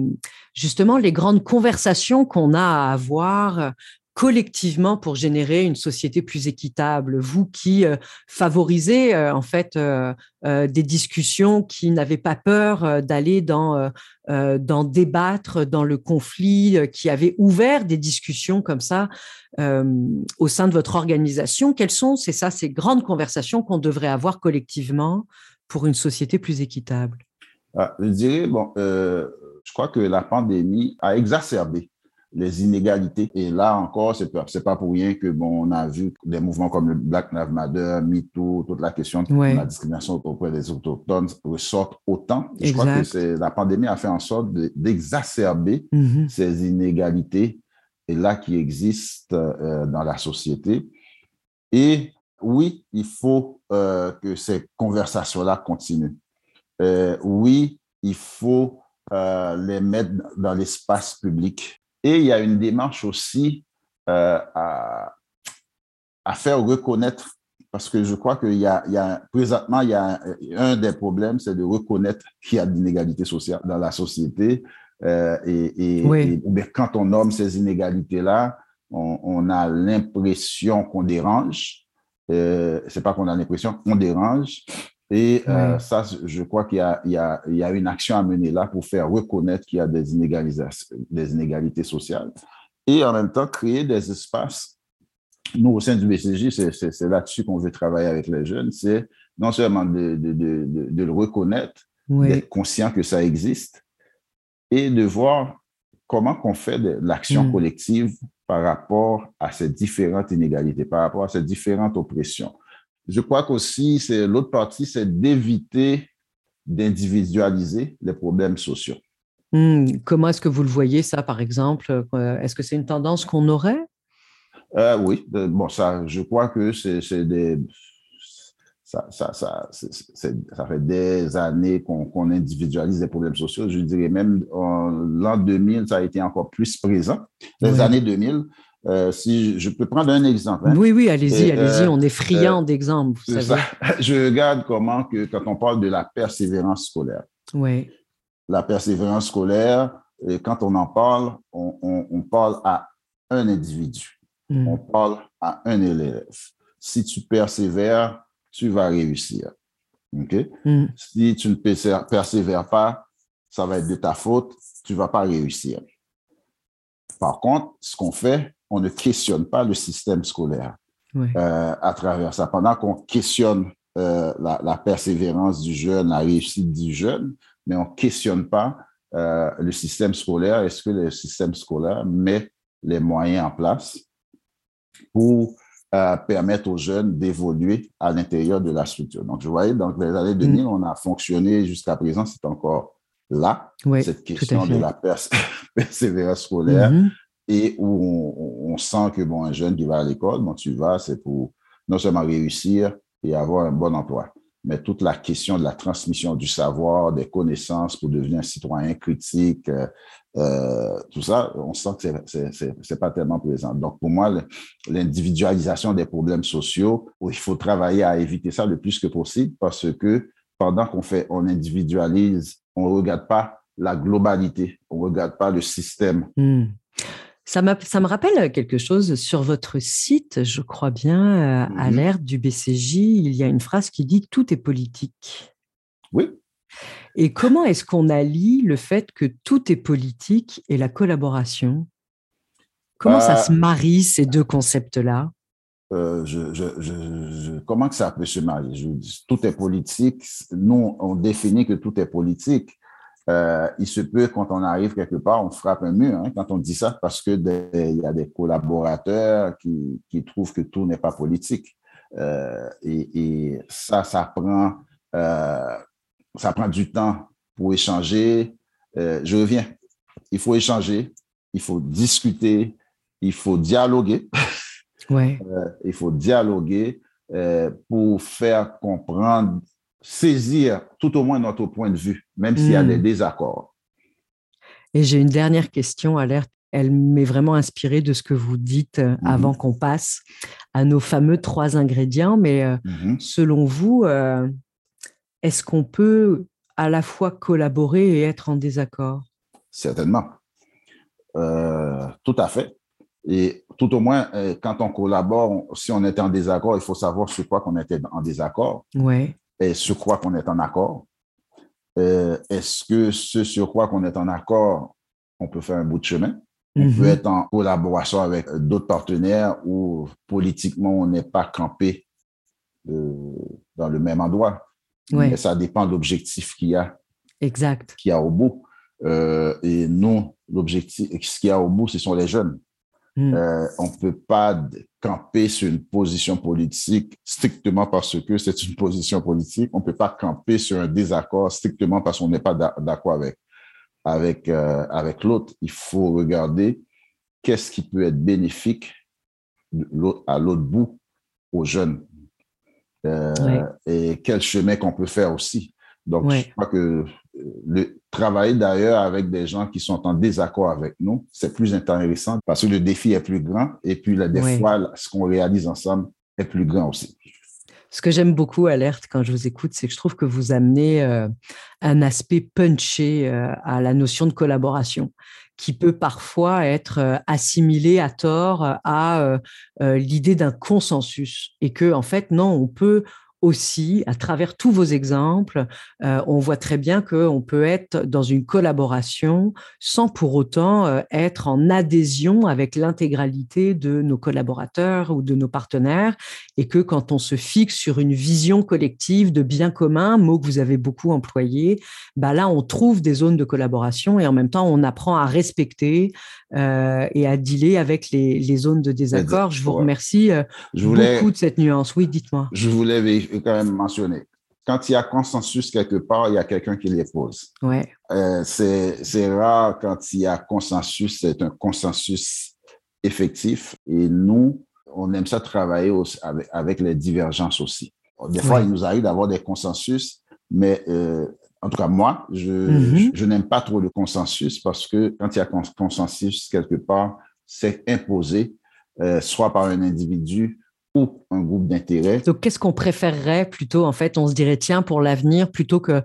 justement les grandes conversations qu'on a à avoir collectivement pour générer une société plus équitable Vous qui euh, favorisez euh, en fait euh, des discussions qui n'avaient pas peur d'aller dans dans débattre dans le conflit, qui avaient ouvert des discussions comme ça au sein de votre organisation. Quelles sont, c'est ça, ces grandes conversations qu'on devrait avoir collectivement pour une société plus équitable? Ah, Je dirais, bon, je crois que la pandémie a exacerbé les inégalités. Et là encore, c'est pas, pas pour rien que bon, on a vu des mouvements comme le Black Lives Matter, MeToo, toute la question de la discrimination auprès des autochtones ressortent autant. je crois que c'est, la pandémie a fait en sorte d'exacerber mm-hmm. ces inégalités et là qui existent euh, dans la société. Et oui, il faut euh, que ces conversations-là continuent. Euh, oui, il faut les mettre dans l'espace public. Et il y a une démarche aussi euh, à, à faire reconnaître, parce que je crois qu'il y a, il y a présentement, il y a un, des problèmes, c'est de reconnaître qu'il y a d'inégalités sociales dans la société. Euh, et, et, quand on nomme ces inégalités-là, on, on, a l'impression qu'on dérange. Euh, c'est pas qu'on a l'impression qu'on dérange. Et euh, ça, je crois qu'il y, y, y, a une action à mener là pour faire reconnaître qu'il y a des, des inégalités sociales et en même temps créer des espaces. Nous, au sein du BCJ, c'est là-dessus qu'on veut travailler avec les jeunes, c'est non seulement de, de, de, de le reconnaître, d'être conscient que ça existe et de voir comment qu'on fait de l'action mm. collective par rapport à ces différentes inégalités, par rapport à ces différentes oppressions. Je crois qu'aussi, c'est l'autre partie, c'est d'éviter d'individualiser les problèmes sociaux. Hmm, comment est-ce que vous le voyez, ça, par exemple? Euh, Est-ce que c'est une tendance qu'on aurait? Euh, Oui, bon, ça, je crois que c'est des. Ça, ça, ça, ça, fait des années qu'on individualise les problèmes sociaux. Je dirais même l'an 2000, ça a été encore plus présent. Les années 2000, euh, si je peux prendre un exemple. Hein. Oui, oui, allez-y, allez-y, on est friand euh, d'exemples. Je regarde comment que quand on parle de la persévérance scolaire. Oui. La persévérance scolaire, quand on en parle, on, on, parle à un individu. Hmm. On parle à un élève. Si tu persévères, tu vas réussir. OK? Hmm. Si tu ne persévères pas, ça va être de ta faute, tu ne vas pas réussir. Par contre, ce qu'on fait, on ne questionne pas le système scolaire euh, à travers ça. Pendant qu'on questionne euh, la, persévérance du jeune, la réussite du jeune, mais on ne questionne pas euh, le système scolaire. Est-ce que le système scolaire met les moyens en place pour permettre aux jeunes d'évoluer à l'intérieur de la structure? Donc, je voyais, dans les années 2000, mm. on a fonctionné jusqu'à présent, c'est encore là, cette question de la persévérance scolaire. Mm-hmm et où on, sent que bon, un jeune qui va à l'école, bon, tu vas, c'est pour non seulement réussir et avoir un bon emploi, mais toute la question de la transmission du savoir, des connaissances pour devenir un citoyen critique, euh, euh tout ça, on sent que c'est pas tellement présent. Donc, pour moi, l'individualisation des problèmes sociaux, il faut travailler à éviter ça le plus que possible parce que pendant qu'on fait, on individualise, on ne regarde pas la globalité, on ne regarde pas le système. Hmm. Ça, me rappelle quelque chose sur votre site, je crois bien, euh, à mmh l'ère du BCJ, il y a une phrase qui dit tout est politique. Oui. Et comment est-ce qu'on allie le fait que tout est politique et la collaboration? Comment ça se bah marie ces deux concepts-là? euh, je, comment que ça peut se marier? Tout est politique. Nous, on définit que tout est politique. Euh, il se peut, quand on arrive quelque part, on frappe un mur hein, quand on dit ça, parce qu'il y a des collaborateurs qui, qui trouvent que tout n'est pas politique. Euh, et, ça, ça prend, euh, ça prend du temps pour échanger. je reviens. Il faut échanger, il faut discuter, il faut dialoguer. Ouais. il faut dialoguer pour faire comprendre saisir tout au moins notre point de vue, même s'il y a des hmm. désaccords. Et j'ai une dernière question, Alerte. Elle m'est vraiment inspirée de ce que vous dites euh, mhm. avant qu'on passe à nos fameux trois ingrédients. Mais euh, mhm. selon vous, euh, est-ce qu'on peut à la fois collaborer et être en désaccord? Certainement. tout à fait. Et tout au moins, quand on collabore, si on est en désaccord, il faut savoir sur quoi qu'on était en désaccord. Ouais et sur quoi qu'on est en accord. Euh, est-ce que ce sur quoi qu'on est en accord, on peut faire un bout de chemin? On peut mhm. être en collaboration avec d'autres partenaires où politiquement on n'est pas campé euh, dans le même endroit. Mais ça dépend de l'objectif qu'il y a. Exact. Qu'il y a au bout. Euh, et non, l'objectif, ce qu'il y a au bout, ce sont les jeunes. Hmm. Euh, on ne peut pas camper sur une position politique strictement parce que c'est une position politique. On ne peut pas camper sur un désaccord strictement parce qu'on n'est pas d'accord avec, avec, euh, avec l'autre. Il faut regarder qu'est-ce qui peut être bénéfique à l'autre bout aux jeunes euh, et quel chemin qu'on peut faire aussi. Donc, je crois que le travailler d'ailleurs avec des gens qui sont en désaccord avec nous, c'est plus intéressant parce que le défi est plus grand et puis là, des fois, ce qu'on réalise ensemble est plus grand aussi. Ce que j'aime beaucoup, Alerte, quand je vous écoute, c'est que je trouve que vous amenez euh, un aspect punché euh, à la notion de collaboration qui peut parfois être euh, assimilé à tort à l'idée d'un consensus et que en fait non on peut aussi, à travers tous vos exemples, euh, on voit très bien qu'on peut être dans une collaboration sans pour autant euh, être en adhésion avec l'intégralité de nos collaborateurs ou de nos partenaires, et que quand on se fixe sur une vision collective de bien commun, mot que vous avez beaucoup employé, bah là on trouve des zones de collaboration et en même temps on apprend à respecter euh, et à dealer avec les, zones de désaccord. Je vous remercie beaucoup de cette nuance. Oui, dites-moi. Je voulais quand même mentionner. Quand il y a consensus quelque part, il y a quelqu'un qui les pose. Ouais. Euh, c'est rare quand il y a consensus, c'est un consensus effectif. Et nous, on aime ça travailler avec, les divergences aussi. Des fois, il nous arrive d'avoir des consensus, mais euh, en tout cas, moi, je, mm-hmm. je, n'aime pas trop le consensus parce que quand il y a consensus quelque part, c'est imposé, euh, soit par un individu ou un groupe d'intérêt. Donc, qu'est-ce qu'on préférerait plutôt En fait, on se dirait, tiens, pour l'avenir, plutôt que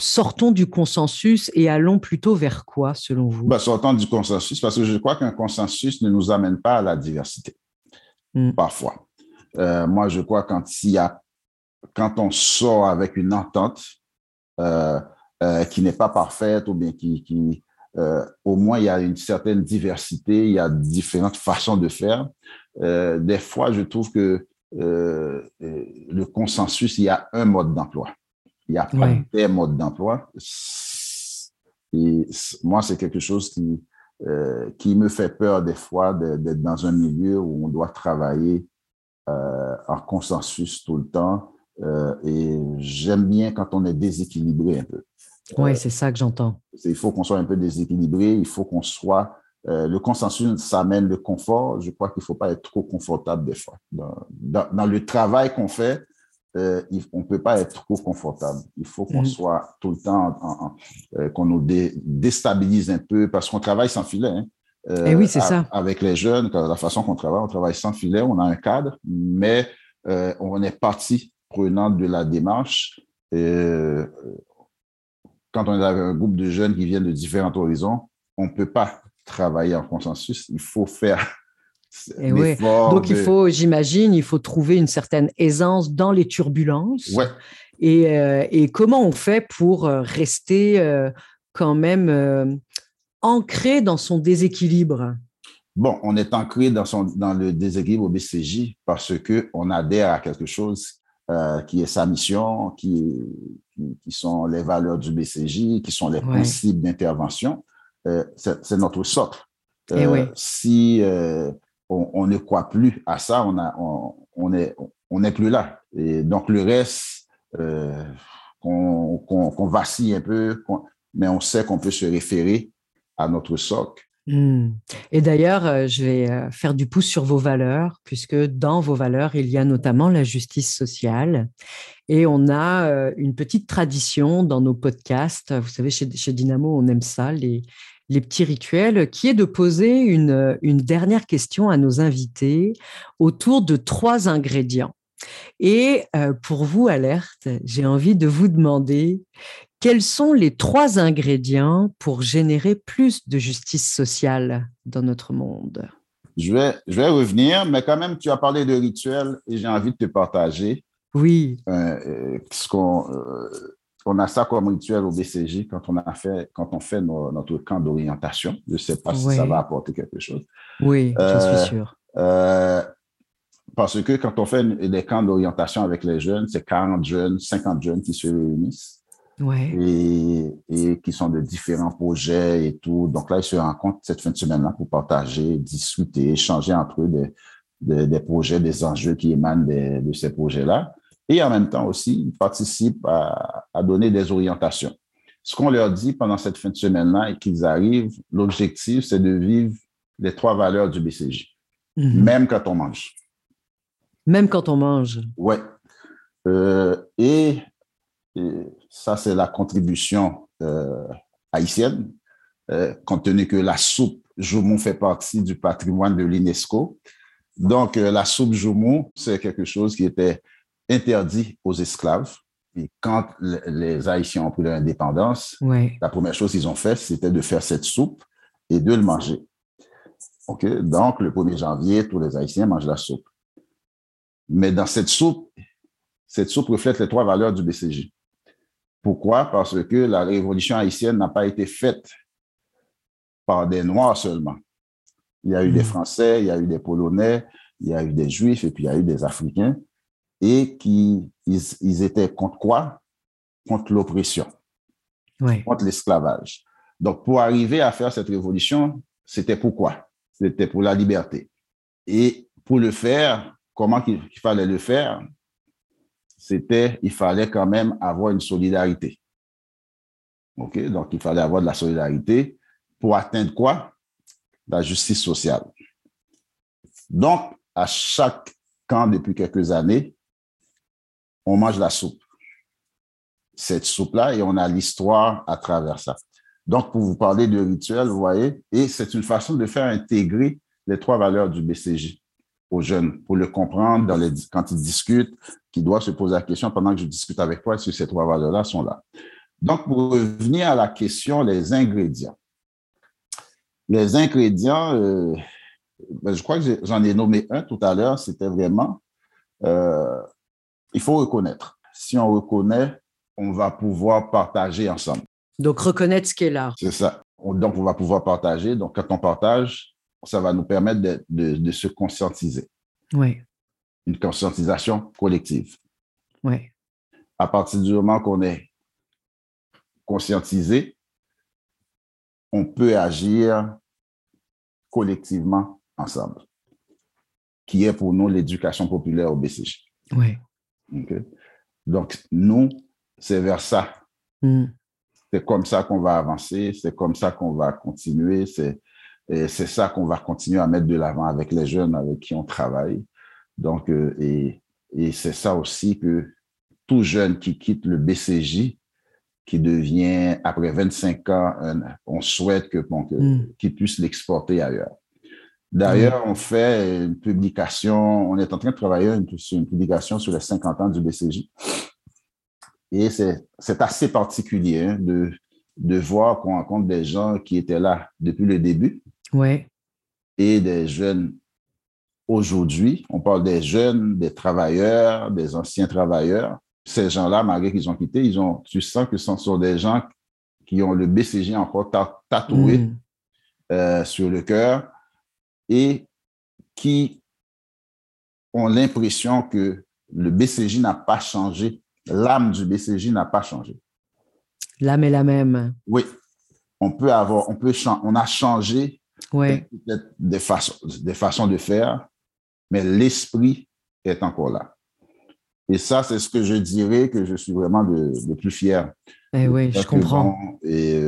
sortons du consensus et allons plutôt vers quoi, selon vous? Ben, Sortons du consensus, parce que je crois qu'un consensus ne nous amène pas à la diversité, hmm. parfois. Euh, moi, je crois quand il y a, quand on sort avec une entente euh, euh, qui n'est pas parfaite ou bien qui, qui au moins il y a une certaine diversité, il y a différentes façons de faire. Euh, des fois, je trouve que euh, euh, le consensus, il y a un mode d'emploi. Il n'y a pas des modes d'emploi. Et moi, c'est quelque chose qui, qui me fait peur des fois d'être dans un milieu où on doit travailler en consensus tout le temps. et j'aime bien quand on est déséquilibré un peu. Oui, c'est ça que j'entends. Il faut qu'on soit un peu déséquilibré, il faut qu'on soit euh, le consensus, ça amène le confort. Je crois qu'il ne faut pas être trop confortable des fois. Dans, le travail qu'on fait, euh, on ne peut pas être trop confortable. Il faut qu'on mm. soit tout le temps, euh, qu'on nous déstabilise un peu parce qu'on travaille sans filet. Hein. Et eh oui, c'est ça. Avec les jeunes, la façon qu'on travaille, on travaille sans filet, on a un cadre, mais on est partie prenante de la démarche. quand on est avec un groupe de jeunes qui viennent de différents horizons, on ne peut pas travailler en consensus, il faut faire et eh Donc, il faut, j'imagine, il faut trouver une certaine aisance dans les turbulences. Ouais. Et, euh, et, comment on fait pour euh, rester euh, quand même ancré dans son déséquilibre? Bon, on est ancré dans, son, dans le déséquilibre au BCJ parce qu'on adhère à quelque chose qui est sa mission, qui, qui, sont les valeurs du BCJ, qui sont les principes d'intervention. Euh, c'est notre socle. Eh euh, si euh, on, ne croit plus à ça, on, a, on, est, on n'est plus là. Et donc, le reste, qu'on vacille un peu, mais on sait qu'on peut se référer à notre socle. Hmm. Et d'ailleurs, je vais faire du pouce sur vos valeurs, puisque dans vos valeurs, il y a notamment la justice sociale. Et on a une petite tradition dans nos podcasts. Vous savez, chez, chez Dynamo, on aime ça, les, les petits rituels, qui est de poser une, dernière question à nos invités autour de trois ingrédients. Et euh, pour vous, Alerte, j'ai envie de vous demander quels sont les trois ingrédients pour générer plus de justice sociale dans notre monde? Je vais, je vais revenir, mais quand même, tu as parlé de rituels et j'ai envie de te partager. Oui. Euh, euh, ce qu'on, on a ça comme rituel au BCJ quand on, a fait, quand on fait notre camp d'orientation. Je ne sais pas si ça va apporter quelque chose. Oui, je suis euh, sûr. Euh, parce que quand on fait des camps d'orientation avec les jeunes, c'est 40 jeunes, 50 jeunes qui se réunissent. Et, et, qui sont de différents projets et tout. Donc là, ils se rencontrent cette fin de semaine-là pour partager, discuter, échanger entre eux des, des, projets, des enjeux qui émanent de ces projets-là et en même temps aussi, ils participent à, donner des orientations. Ce qu'on leur dit pendant cette fin de semaine-là et qu'ils arrivent, l'objectif, c'est de vivre les trois valeurs du BCJ, mhm. même quand on mange. Même quand on mange. Oui. Euh, et, ça, c'est la contribution euh, haïtienne, euh, compte tenu que la soupe Joumon fait partie du patrimoine de l'UNESCO. Donc, euh, la soupe joumou, c'est quelque chose qui était interdit aux esclaves. Et quand les Haïtiens ont pris leur indépendance, la première chose qu'ils ont fait, c'était de faire cette soupe et de le manger. OK? Donc, le 1er janvier, tous les Haïtiens mangent la soupe. Mais dans cette soupe, cette soupe reflète les trois valeurs du BCJ. Pourquoi? Parce que la révolution haïtienne n'a pas été faite par des Noirs seulement. Il y a eu des hmm. Français, il y a eu des Polonais, il y a eu des Juifs et puis il y a eu des Africains. Et qui, ils, étaient contre quoi? Contre l'oppression, contre l'esclavage. Donc, pour arriver à faire cette révolution, c'était pourquoi? C'était pour la liberté. Et pour le faire, comment il fallait le faire? C'était, il fallait quand même avoir une solidarité. OK? Donc, il fallait avoir de la solidarité pour atteindre quoi? La justice sociale. Donc, à chaque camp depuis quelques années, on mange la soupe. Cette soupe-là, et on a l'histoire à travers ça. Donc, pour vous parler de rituel, vous voyez, et c'est une façon de faire intégrer les trois valeurs du BCJ aux jeunes, pour le comprendre quand ils discutent, qu'ils doivent se poser la question pendant que je discute avec toi, que ces trois valeurs-là sont là. Donc, pour revenir à la question, les ingrédients. Les ingrédients, euh, ben, je crois que j'en ai nommé un tout à l'heure, c'était vraiment, euh, il faut reconnaître. Si on reconnaît, on va pouvoir partager ensemble. Donc, reconnaître ce qui est là. C'est ça. Donc, on va pouvoir partager. Donc, quand on partage, ça va nous permettre de, se conscientiser. Oui. Une conscientisation collective. Oui. À partir du moment qu'on est conscientisé, on peut agir collectivement ensemble, qui est pour nous l'éducation populaire au BCJ. Oui. Donc, nous, c'est vers ça. Hmm c'est comme ça qu'on va avancer, c'est comme ça qu'on va continuer, c'est c'est ça qu'on va continuer à mettre de l'avant avec les jeunes avec qui on travaille. Donc, euh, et, et c'est ça aussi que tout jeune qui quitte le BCJ, qui devient, après 25 ans, on souhaite que, bon, mm. qu'il puisse l'exporter ailleurs. D'ailleurs, mm. on fait une publication, on est en train de travailler sur une publication sur les 50 ans du BCJ. Et c'est assez particulier hein, de, de voir qu'on rencontre des gens qui étaient là depuis le début. Ouais. Et des jeunes aujourd'hui. On parle des jeunes, des travailleurs, des anciens travailleurs. Ces gens-là, malgré qu'ils ont quitté, ils ont, tu sens que ce sont des gens qui ont le BCG encore tatoué mm. euh, sur le cœur et qui ont l'impression que le BCJ n'a pas changé l'âme du BCJ n'a pas changé. L'âme est la même. Oui. On peut avoir, on peut on a changé ouais. des, façons, des façons de faire, mais l'esprit est encore là. Et ça, c'est ce que je dirais que je suis vraiment le, plus fier. Eh oui, je comprends. Et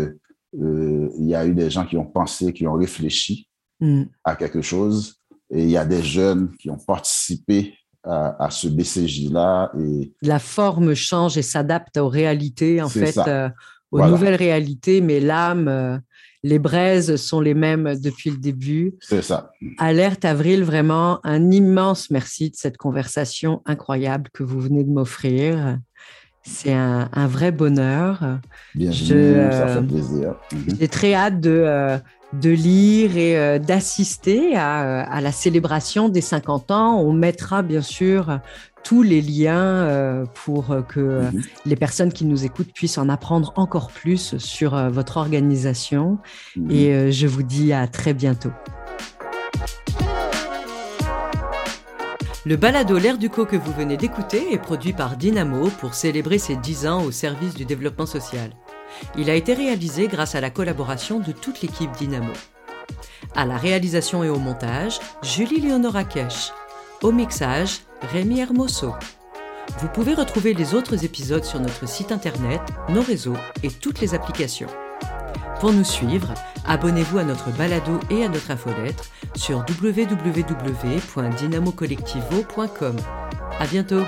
euh, il y a eu des gens qui ont pensé, qui ont réfléchi hmm. à quelque chose. Et il y a des jeunes qui ont participé à, ce BCJ-là. Et... La forme change et s'adapte aux réalités, en fait, euh, aux nouvelles réalités, mais l'âme, euh, les braises sont les mêmes depuis le début. C'est ça. Alerte Avril, vraiment un immense merci de cette conversation incroyable que vous venez de m'offrir. C'est un, vrai bonheur. Bienvenue, ça fait plaisir. Mhm. J'ai très hâte de, de lire et euh, d'assister à, à, la célébration des 50 ans. On mettra bien sûr tous les liens euh, pour que mhm. les personnes qui nous écoutent puissent en apprendre encore plus sur euh, votre organisation. Mhm. Et je vous dis à très bientôt. Le balado L'air du co que vous venez d'écouter est produit par Dynamo pour célébrer ses 10 ans au service du développement social. Il a été réalisé grâce à la collaboration de toute l'équipe Dynamo. À la réalisation et au montage, Julie Leonora Kesh. Au mixage, Rémi Hermoso. Vous pouvez retrouver les autres épisodes sur notre site internet, nos réseaux et toutes les applications. Pour nous suivre, abonnez-vous à notre balado et à notre infolettre sur www.dynamocollectivo.com. À bientôt!